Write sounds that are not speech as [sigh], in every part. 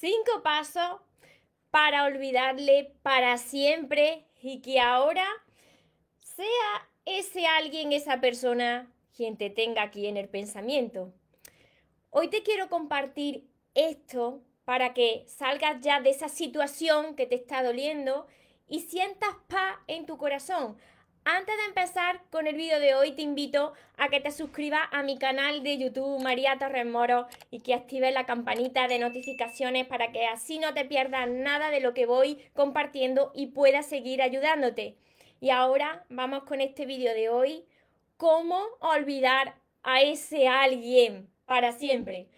Cinco pasos para olvidarle para siempre y que ahora sea ese alguien, esa persona quien te tenga aquí en el pensamiento. Hoy te quiero compartir esto para que salgas ya de esa situación que te está doliendo y sientas paz en tu corazón. Antes de empezar con el vídeo de hoy, te invito a que te suscribas a mi canal de YouTube María Torres Moro y que actives la campanita de notificaciones para que así no te pierdas nada de lo que voy compartiendo y puedas seguir ayudándote. Y ahora vamos con este vídeo de hoy, cómo olvidar a ese alguien para siempre.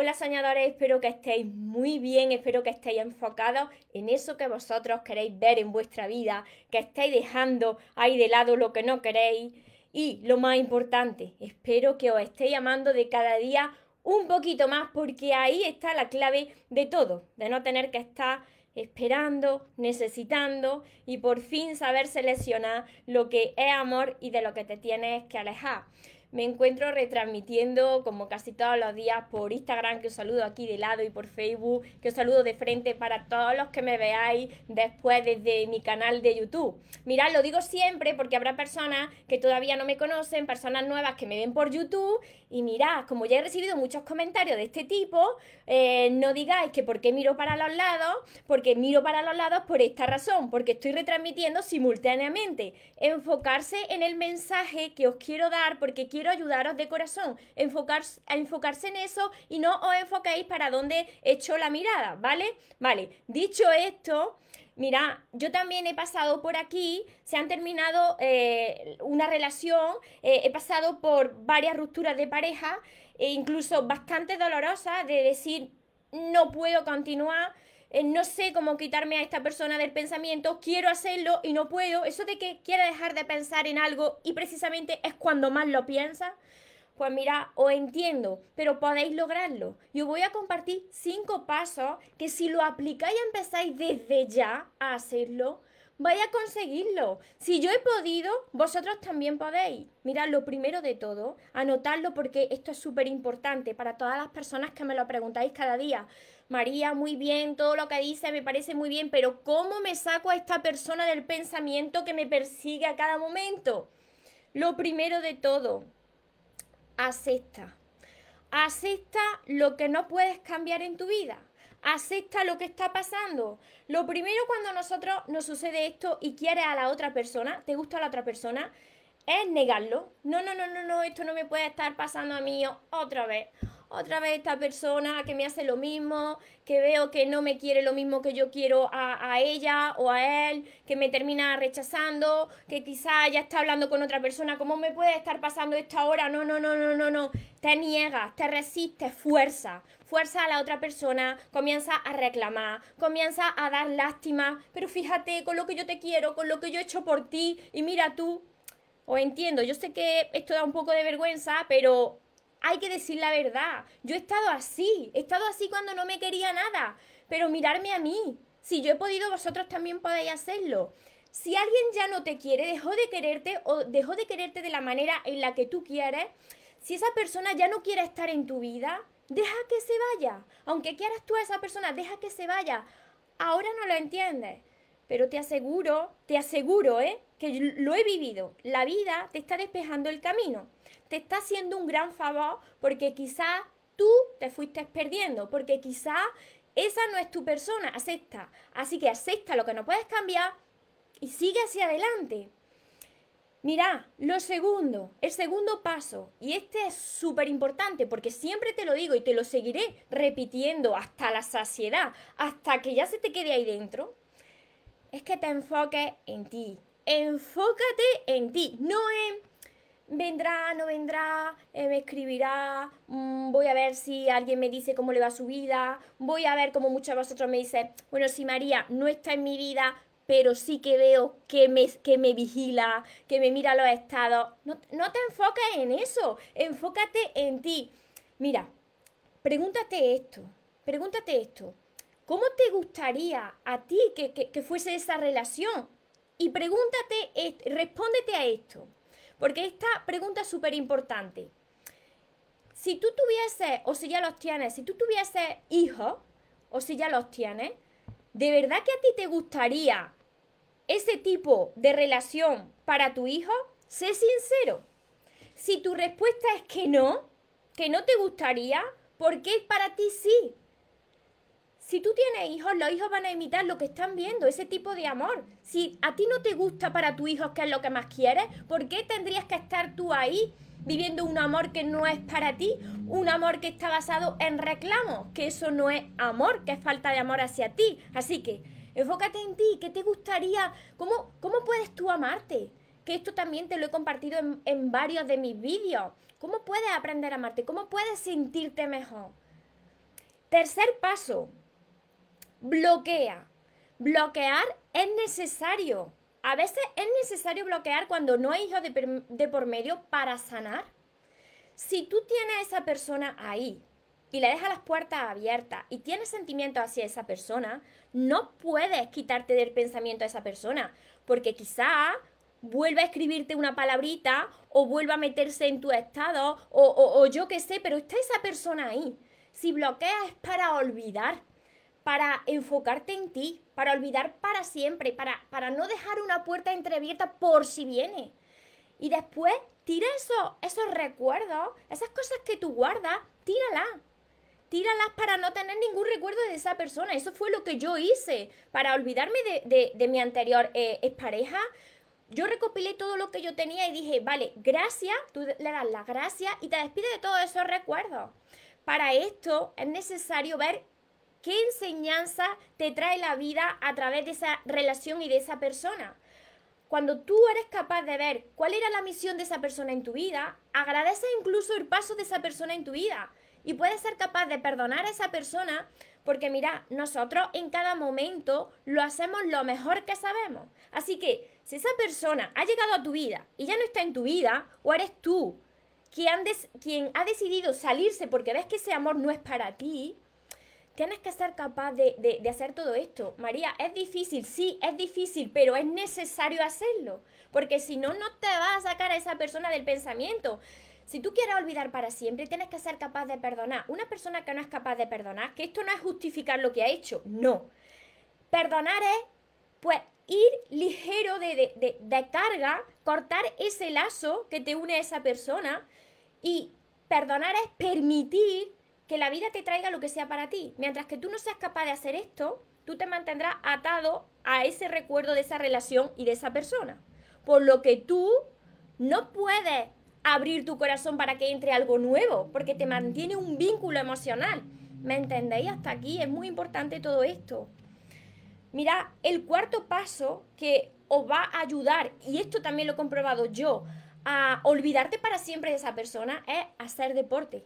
Hola soñadores, espero que estéis muy bien, espero que estéis enfocados en eso que vosotros queréis ver en vuestra vida, que estéis dejando ahí de lado lo que no queréis. Y lo más importante, espero que os estéis amando de cada día un poquito más porque ahí está la clave de todo, de no tener que estar esperando, necesitando y por fin saber seleccionar lo que es amor y de lo que te tienes que alejar me encuentro retransmitiendo como casi todos los días por Instagram, que os saludo aquí de lado, y por Facebook, que os saludo de frente para todos los que me veáis después desde mi canal de YouTube. Mirad, lo digo siempre porque habrá personas que todavía no me conocen, personas nuevas que me ven por YouTube, y mirad, como ya he recibido muchos comentarios de este tipo, eh, no digáis que por qué miro para los lados, porque miro para los lados por esta razón, porque estoy retransmitiendo simultáneamente. Enfocarse en el mensaje que os quiero dar, porque quiero quiero ayudaros de corazón, enfocar, a enfocarse en eso y no os enfoquéis para dónde echo la mirada, ¿vale? Vale, dicho esto, mira, yo también he pasado por aquí, se han terminado eh, una relación, eh, he pasado por varias rupturas de pareja, e incluso bastante dolorosas, de decir, no puedo continuar, eh, no sé cómo quitarme a esta persona del pensamiento, quiero hacerlo y no puedo, eso de que quiera dejar de pensar en algo y precisamente es cuando más lo piensa, pues mira, os entiendo, pero podéis lograrlo. Yo voy a compartir cinco pasos que si lo aplicáis y empezáis desde ya a hacerlo, vais a conseguirlo. Si yo he podido, vosotros también podéis. Mirad, lo primero de todo, anotadlo porque esto es súper importante para todas las personas que me lo preguntáis cada día. María, muy bien, todo lo que dice me parece muy bien, pero ¿cómo me saco a esta persona del pensamiento que me persigue a cada momento? Lo primero de todo, acepta. Acepta lo que no puedes cambiar en tu vida. Acepta lo que está pasando. Lo primero cuando a nosotros nos sucede esto y quieres a la otra persona, te gusta a la otra persona, es negarlo. No, no, no, no, no, esto no me puede estar pasando a mí otra vez otra vez esta persona que me hace lo mismo, que veo que no me quiere lo mismo que yo quiero a, ella o a él, que me termina rechazando, que quizá ya está hablando con otra persona, ¿cómo me puede estar pasando esto ahora? No, no, no, no, no, no. Te niegas, te resistes, fuerza, fuerza a la otra persona, comienza a reclamar, comienza a dar lástima, pero fíjate con lo que yo te quiero, con lo que yo he hecho por ti, y mira tú, o entiendo, yo sé que esto da un poco de vergüenza, pero hay que decir la verdad. Yo he estado así, he estado así cuando no me quería nada, pero mirarme a mí. Si yo he podido, vosotros también podéis hacerlo. Si alguien ya no te quiere, dejó de quererte o dejó de quererte de la manera en la que tú quieres, si esa persona ya no quiere estar en tu vida, deja que se vaya. Aunque quieras tú a esa persona, deja que se vaya. Ahora no lo entiendes, pero te aseguro, te aseguro, ¿eh? Que lo he vivido. La vida te está despejando el camino te está haciendo un gran favor porque quizá tú te fuiste perdiendo, porque quizá esa no es tu persona, acepta. Así que acepta lo que no puedes cambiar y sigue hacia adelante. Mira, lo segundo, el segundo paso, y este es súper importante porque siempre te lo digo y te lo seguiré repitiendo hasta la saciedad, hasta que ya se te quede ahí dentro, es que te enfoques en ti. Enfócate en ti, no en vendrá, no vendrá, eh, me escribirá, mm, voy a ver si alguien me dice cómo le va su vida, voy a ver como muchos de vosotros me dicen, bueno, si María no está en mi vida, pero sí que veo que me, que me vigila, que me mira los estados. No, te enfoques en eso, enfócate en ti. Mira, pregúntate esto, pregúntate esto. ¿Cómo te gustaría a ti que, que fuese esa relación? Y pregúntate, respóndete a esto. Porque esta pregunta es súper importante. Si tú tuvieses, o si ya los tienes, si tú tuvieses hijos, o si ya los tienes, ¿de verdad que a ti te gustaría ese tipo de relación para tu hijo? Sé sincero. Si tu respuesta es que no, que no te gustaría, ¿por qué para ti sí? Si tú tienes hijos, los hijos van a imitar lo que están viendo, ese tipo de amor. Si a ti no te gusta para tu hijo, que es lo que más quieres, ¿por qué tendrías que estar tú ahí viviendo un amor que no es para ti? Un amor que está basado en reclamos, que eso no es amor, que es falta de amor hacia ti. Así que enfócate en ti, ¿qué te gustaría? ¿Cómo, cómo puedes tú amarte? Que esto también te lo he compartido en, en varios de mis vídeos. ¿Cómo puedes aprender a amarte? ¿Cómo puedes sentirte mejor? Tercer paso, bloquea. Bloquear es necesario. A veces es necesario bloquear cuando no hay hijos de, por medio para sanar. Si tú tienes a esa persona ahí y le dejas las puertas abiertas y tienes sentimientos hacia esa persona, no puedes quitarte del pensamiento a esa persona, porque quizá vuelva a escribirte una palabrita o vuelva a meterse en tu estado o, o yo qué sé, pero está esa persona ahí. Si bloqueas es para olvidar, para enfocarte en ti, para olvidar para siempre, para, para no dejar una puerta entreabierta por si viene. Y después tira eso, esos recuerdos, esas cosas que tú guardas, tíralas. Tíralas para no tener ningún recuerdo de esa persona. Eso fue lo que yo hice para olvidarme de, mi anterior eh, pareja. Yo recopilé todo lo que yo tenía y dije, vale, gracias, tú le das las gracias y te despides de todos esos recuerdos. Para esto es necesario ver ¿Qué enseñanza te trae la vida a través de esa relación y de esa persona? Cuando tú eres capaz de ver cuál era la misión de esa persona en tu vida, agradece incluso el paso de esa persona en tu vida y puedes ser capaz de perdonar a esa persona porque mira, nosotros en cada momento lo hacemos lo mejor que sabemos. Así que si esa persona ha llegado a tu vida y ya no está en tu vida, o eres tú quien, ha decidido salirse porque ves que ese amor no es para ti, tienes que ser capaz de, hacer todo esto. María, es difícil, sí, es difícil, pero es necesario hacerlo, porque si no, no te vas a sacar a esa persona del pensamiento. Si tú quieres olvidar para siempre, tienes que ser capaz de perdonar. Una persona que no es capaz de perdonar, que esto no es justificar lo que ha hecho, no. Perdonar es, pues, ir ligero de, de carga, cortar ese lazo que te une a esa persona y perdonar es permitir que la vida te traiga lo que sea para ti. Mientras que tú no seas capaz de hacer esto, tú te mantendrás atado a ese recuerdo de esa relación y de esa persona. Por lo que tú no puedes abrir tu corazón para que entre algo nuevo, porque te mantiene un vínculo emocional. ¿Me entendéis? Hasta aquí es muy importante todo esto. Mira, el cuarto paso que os va a ayudar, y esto también lo he comprobado yo, a olvidarte para siempre de esa persona, es hacer deporte.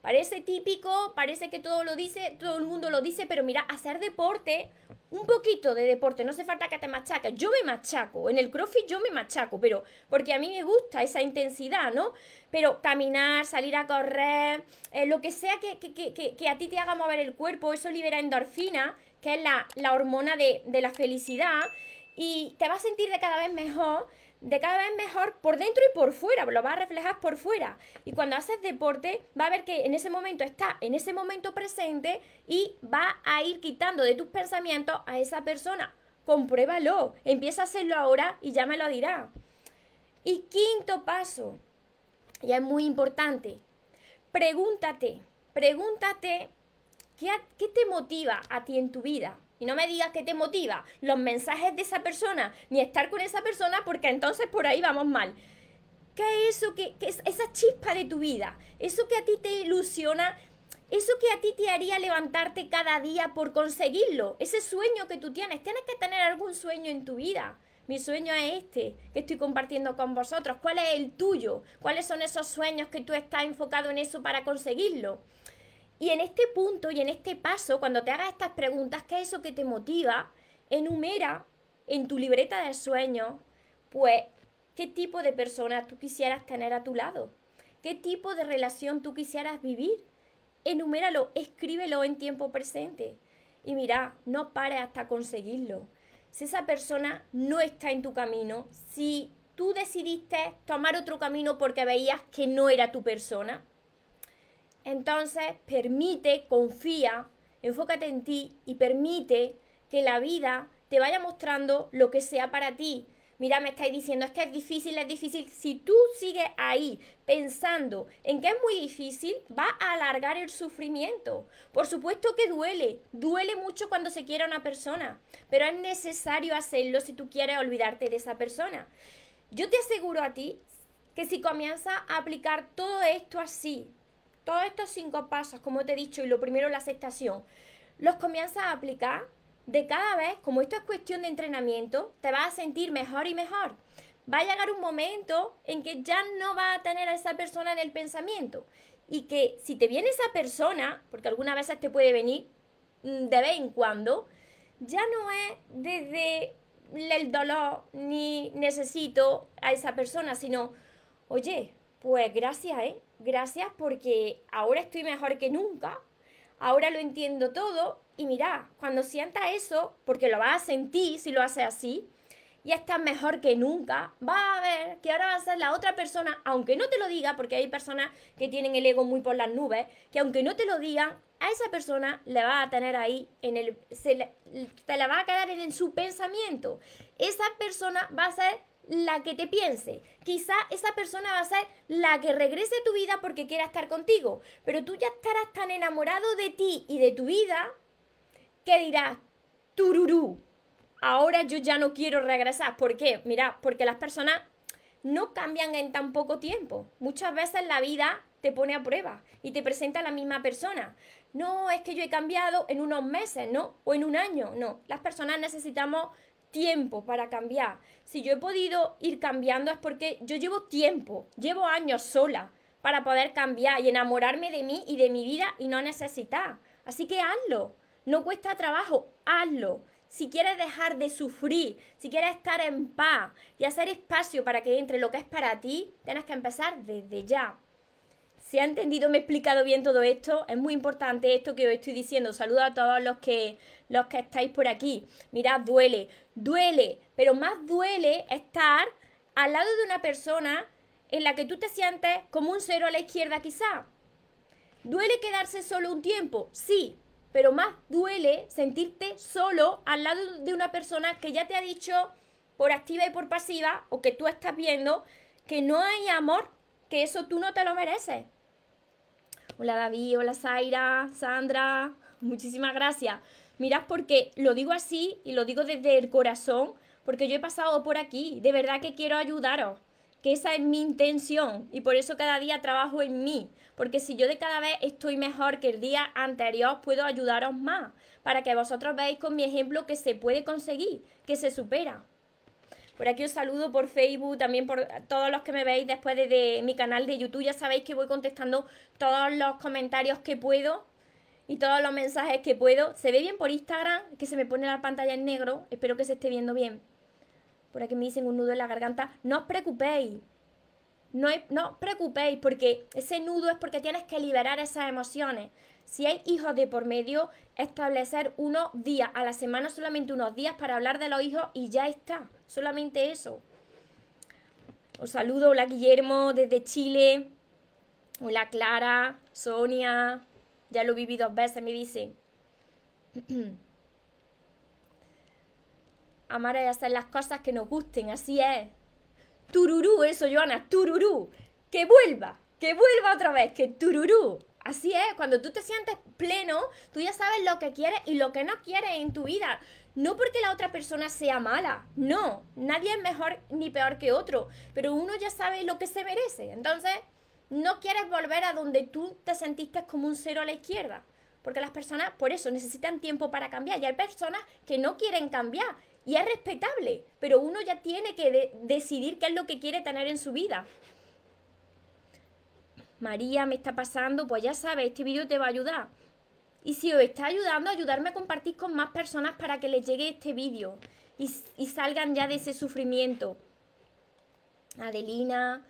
Parece típico, parece que todo lo dice, todo el mundo lo dice, pero mira, hacer deporte, un poquito de deporte, no hace falta que te machaques. Yo me machaco, en el crossfit yo me machaco, pero porque a mí me gusta esa intensidad, ¿no? Pero caminar, salir a correr, eh, lo que sea que, que, a ti te haga mover el cuerpo, eso libera endorfina, que es la, la hormona de, de la felicidad, y te vas a sentir de cada vez mejor de cada vez mejor por dentro y por fuera, lo va a reflejar por fuera. Y cuando haces deporte, va a ver que en ese momento está en ese momento presente y va a ir quitando de tus pensamientos a esa persona. Compruébalo, empieza a hacerlo ahora y ya me lo dirá. Y quinto paso, y es muy importante, pregúntate, pregúntate qué, qué te motiva a ti en tu vida. Y no me digas que te motiva los mensajes de esa persona, ni estar con esa persona, porque entonces por ahí vamos mal. ¿Qué es eso que, es esa chispa de tu vida? Eso que a ti te ilusiona, eso que a ti te haría levantarte cada día por conseguirlo, ese sueño que tú tienes. Tienes que tener algún sueño en tu vida. Mi sueño es este que estoy compartiendo con vosotros. ¿Cuál es el tuyo? ¿Cuáles son esos sueños que tú estás enfocado en eso para conseguirlo? Y en este punto y en este paso, cuando te hagas estas preguntas, ¿qué es eso que te motiva? Enumera en tu libreta de sueños, pues, qué tipo de persona tú quisieras tener a tu lado, qué tipo de relación tú quisieras vivir. Enuméralo, escríbelo en tiempo presente. Y mira, no pares hasta conseguirlo. Si esa persona no está en tu camino, si tú decidiste tomar otro camino porque veías que no era tu persona, entonces, permite, confía, enfócate en ti y permite que la vida te vaya mostrando lo que sea para ti. Mira, me estáis diciendo, es que es difícil, es difícil. Si tú sigues ahí pensando en que es muy difícil, va a alargar el sufrimiento. Por supuesto que duele, duele mucho cuando se quiere a una persona, pero es necesario hacerlo si tú quieres olvidarte de esa persona. Yo te aseguro a ti que si comienzas a aplicar todo esto así, todos estos cinco pasos, como te he dicho, y lo primero la aceptación, los comienzas a aplicar, de cada vez, como esto es cuestión de entrenamiento, te vas a sentir mejor y mejor. Va a llegar un momento en que ya no vas a tener a esa persona en el pensamiento. Y que si te viene esa persona, porque algunas veces te puede venir mm, de vez en cuando, ya no es desde el dolor ni necesito a esa persona, sino, oye, pues gracias, ¿eh? Gracias porque ahora estoy mejor que nunca, ahora lo entiendo todo y mira, cuando sientas eso, porque lo vas a sentir si lo haces así, y estás mejor que nunca, va a ver que ahora va a ser la otra persona, aunque no te lo diga, porque hay personas que tienen el ego muy por las nubes, que aunque no te lo digan, a esa persona le va a tener ahí en el se te la va a quedar en su pensamiento. Esa persona va a ser la que te piense. Quizá esa persona va a ser la que regrese a tu vida porque quiera estar contigo, pero tú ya estarás tan enamorado de ti y de tu vida que dirás, tururú, ahora yo ya no quiero regresar. ¿Por qué? Mira, porque las personas no cambian en tan poco tiempo. Muchas veces la vida te pone a prueba y te presenta la misma persona. No, es que yo he cambiado en unos meses, ¿no? O en un año, no. Las personas necesitamos tiempo para cambiar. Si yo he podido ir cambiando es porque yo llevo tiempo, llevo años sola para poder cambiar y enamorarme de mí y de mi vida y no necesitar. Así que hazlo. No cuesta trabajo, hazlo. Si quieres dejar de sufrir, si quieres estar en paz y hacer espacio para que entre lo que es para ti, tienes que empezar desde ya. Si ha entendido, me he explicado bien todo esto, es muy importante esto que os estoy diciendo. Saludo a todos los que, los que estáis por aquí. Mirad, duele, duele, pero más duele estar al lado de una persona en la que tú te sientes como un cero a la izquierda quizá. ¿Duele quedarse solo un tiempo? Sí, pero más duele sentirte solo al lado de una persona que ya te ha dicho por activa y por pasiva, o que tú estás viendo, que no hay amor, que eso tú no te lo mereces. Hola David, hola Zaira, Sandra, muchísimas gracias. Mirad porque lo digo así y lo digo desde el corazón, porque yo he pasado por aquí, de verdad que quiero ayudaros, que esa es mi intención y por eso cada día trabajo en mí, porque si yo de cada vez estoy mejor que el día anterior, puedo ayudaros más, para que vosotros veáis con mi ejemplo que se puede conseguir, que se supera. Por aquí os saludo por Facebook, también por todos los que me veis después de, mi canal de YouTube. Ya sabéis que voy contestando todos los comentarios que puedo y todos los mensajes que puedo. Se ve bien por Instagram, que se me pone la pantalla en negro. Espero que se esté viendo bien. Por aquí me dicen un nudo en la garganta. No os preocupéis, no, no os preocupéis porque ese nudo es porque tienes que liberar esas emociones. Si hay hijos de por medio, establecer unos días a la semana, solamente unos días para hablar de los hijos y ya está. Solamente eso. Os saludo, hola Guillermo desde Chile. Hola Clara, Sonia. Ya lo viví dos veces, me dicen. [clears throat] Amar es hacer las cosas que nos gusten, así es. Tururú, eso, Joana, tururú. Que vuelva, que vuelva otra vez, que tururú. Así es, cuando tú te sientes pleno, tú ya sabes lo que quieres y lo que no quieres en tu vida. No porque la otra persona sea mala, no, nadie es mejor ni peor que otro, pero uno ya sabe lo que se merece. Entonces, no quieres volver a donde tú te sentiste como un cero a la izquierda, porque las personas, por eso, necesitan tiempo para cambiar. Y hay personas que no quieren cambiar y es respetable, pero uno ya tiene que decidir qué es lo que quiere tener en su vida. María, me está pasando, pues ya sabes, este vídeo te va a ayudar. Y si os está ayudando, ayudarme a compartir con más personas para que les llegue este vídeo y, y salgan ya de ese sufrimiento. Adelina,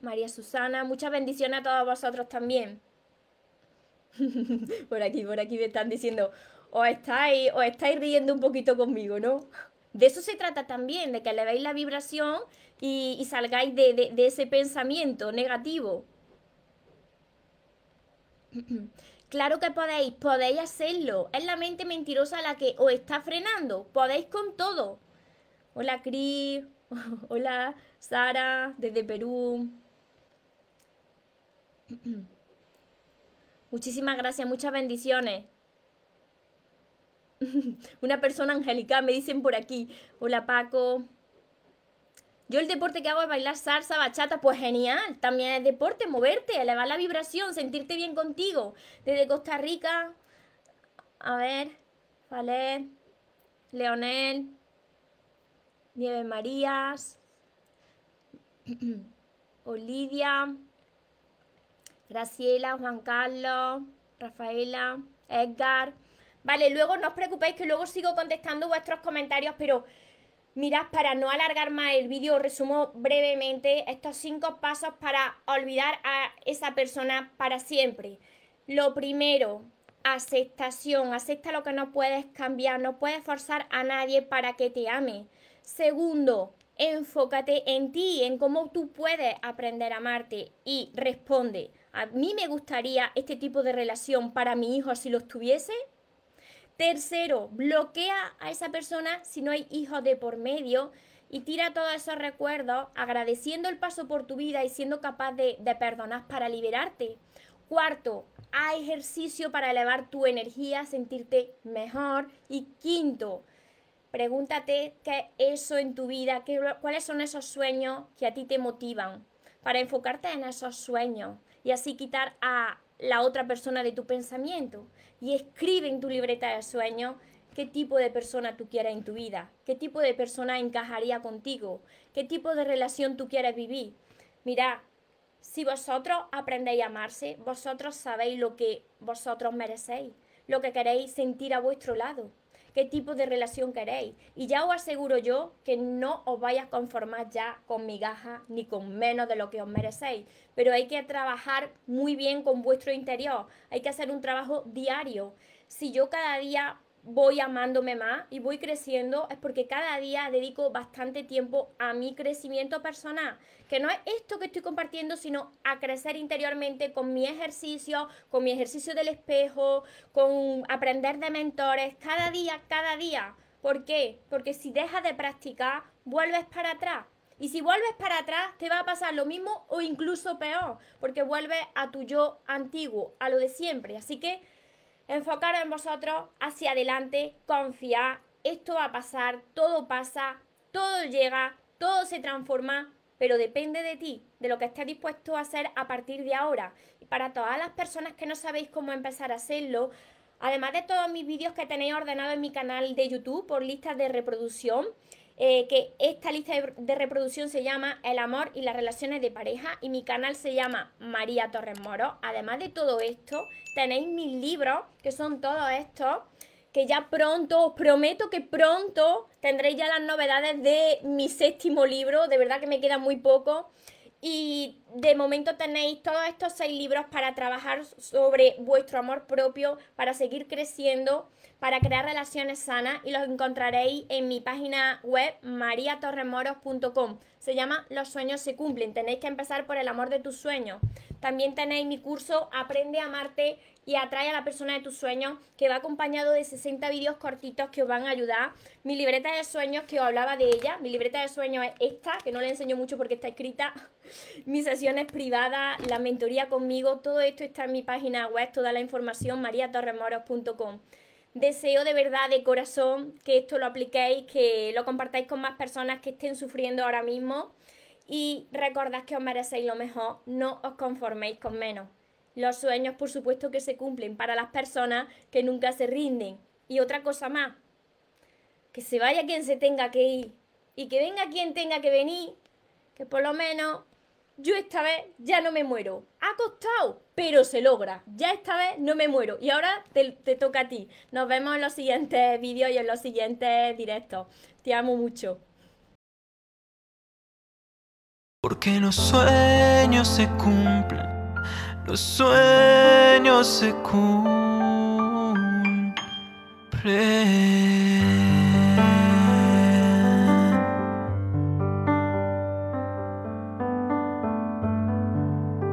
María Susana, muchas bendiciones a todos vosotros también. [laughs] por aquí, por aquí me están diciendo, os estáis, os estáis riendo un poquito conmigo, ¿no? De eso se trata también, de que le veáis la vibración y, salgáis de, ese pensamiento negativo. [clears throat] Claro que podéis, podéis hacerlo. Es la mente mentirosa la que os está frenando. Podéis con todo. Hola Cris, [laughs] hola Sara, desde Perú. [clears throat] Muchísimas gracias, muchas bendiciones. [laughs] Una persona angélica, me dicen por aquí. Hola Paco. Yo el deporte que hago es bailar salsa, bachata, pues genial. También es deporte, moverte, elevar la vibración, sentirte bien contigo. Desde Costa Rica, a ver, Valer, Leonel, Nieves Marías, [clears throat] Olivia, Graciela, Juan Carlos, Rafaela, Edgar. Vale, luego no os preocupéis que luego sigo contestando vuestros comentarios, pero Mirad, para no alargar más el vídeo, resumo brevemente estos cinco pasos para olvidar a esa persona para siempre. Lo primero, aceptación. Acepta lo que no puedes cambiar, no puedes forzar a nadie para que te ame. Segundo, enfócate en ti, en cómo tú puedes aprender a amarte y responde. A mí me gustaría este tipo de relación para mi hijo si lo tuviese. Tercero, bloquea a esa persona si no hay hijos de por medio y tira todos esos recuerdos agradeciendo el paso por tu vida y siendo capaz de, de perdonar para liberarte. Cuarto, haz ejercicio para elevar tu energía, sentirte mejor. Y quinto, pregúntate qué es eso en tu vida, qué, cuáles son esos sueños que a ti te motivan, para enfocarte en esos sueños y así quitar a la otra persona de tu pensamiento y escribe en tu libreta de sueños qué tipo de persona tú quieres en tu vida, qué tipo de persona encajaría contigo, qué tipo de relación tú quieres vivir. Mira, si vosotros aprendéis a amarse, vosotros sabéis lo que vosotros merecéis, lo que queréis sentir a vuestro lado qué tipo de relación queréis. Y ya os aseguro yo que no os vais a conformar ya con migajas ni con menos de lo que os merecéis. Pero hay que trabajar muy bien con vuestro interior. Hay que hacer un trabajo diario. Si yo cada día voy amándome más y voy creciendo es porque cada día dedico bastante tiempo a mi crecimiento personal, que no es esto que estoy compartiendo, sino a crecer interiormente con mi ejercicio, con mi ejercicio del espejo, con aprender de mentores, cada día, cada día. ¿Por qué? Porque si dejas de practicar, vuelves para atrás. Y si vuelves para atrás, te va a pasar lo mismo o incluso peor, porque vuelves a tu yo antiguo, a lo de siempre. Así que enfocar en vosotros, hacia adelante, confiar, esto va a pasar, todo pasa, todo llega, todo se transforma, pero depende de ti, de lo que estés dispuesto a hacer a partir de ahora. Y para todas las personas que no sabéis cómo empezar a hacerlo, además de todos mis vídeos que tenéis ordenados en mi canal de YouTube por listas de reproducción, eh, que esta lista de, reproducción se llama El amor y las relaciones de pareja y mi canal se llama María Torres Moro. Además de todo esto, tenéis mis libros, que son todos estos, que ya pronto, os prometo que pronto tendréis ya las novedades de mi séptimo libro, de verdad que me queda muy poco. Y de momento tenéis todos estos seis libros para trabajar sobre vuestro amor propio, para seguir creciendo para crear relaciones sanas y los encontraréis en mi página web mariatorremoros.com. Se llama Los sueños se cumplen. Tenéis que empezar por el amor de tus sueños. También tenéis mi curso Aprende a amarte y atrae a la persona de tus sueños, que va acompañado de 60 vídeos cortitos que os van a ayudar. Mi libreta de sueños, que os hablaba de ella. Mi libreta de sueños es esta, que no le enseño mucho porque está escrita. [laughs] Mis sesiones privadas, la mentoría conmigo, todo esto está en mi página web, toda la información, mariatorremoros.com. Deseo de verdad, de corazón, que esto lo apliquéis, que lo compartáis con más personas que estén sufriendo ahora mismo y recordad que os merecéis lo mejor, no os conforméis con menos. Los sueños, por supuesto, que se cumplen para las personas que nunca se rinden. Y otra cosa más, que se vaya quien se tenga que ir y que venga quien tenga que venir, que por lo menos yo esta vez ya no me muero. Ha costado, pero se logra. Ya esta vez no me muero. Y ahora te, toca a ti. Nos vemos en los siguientes vídeos y en los siguientes directos. Te amo mucho. Porque los sueños se cumplen. Los sueños se cumplen.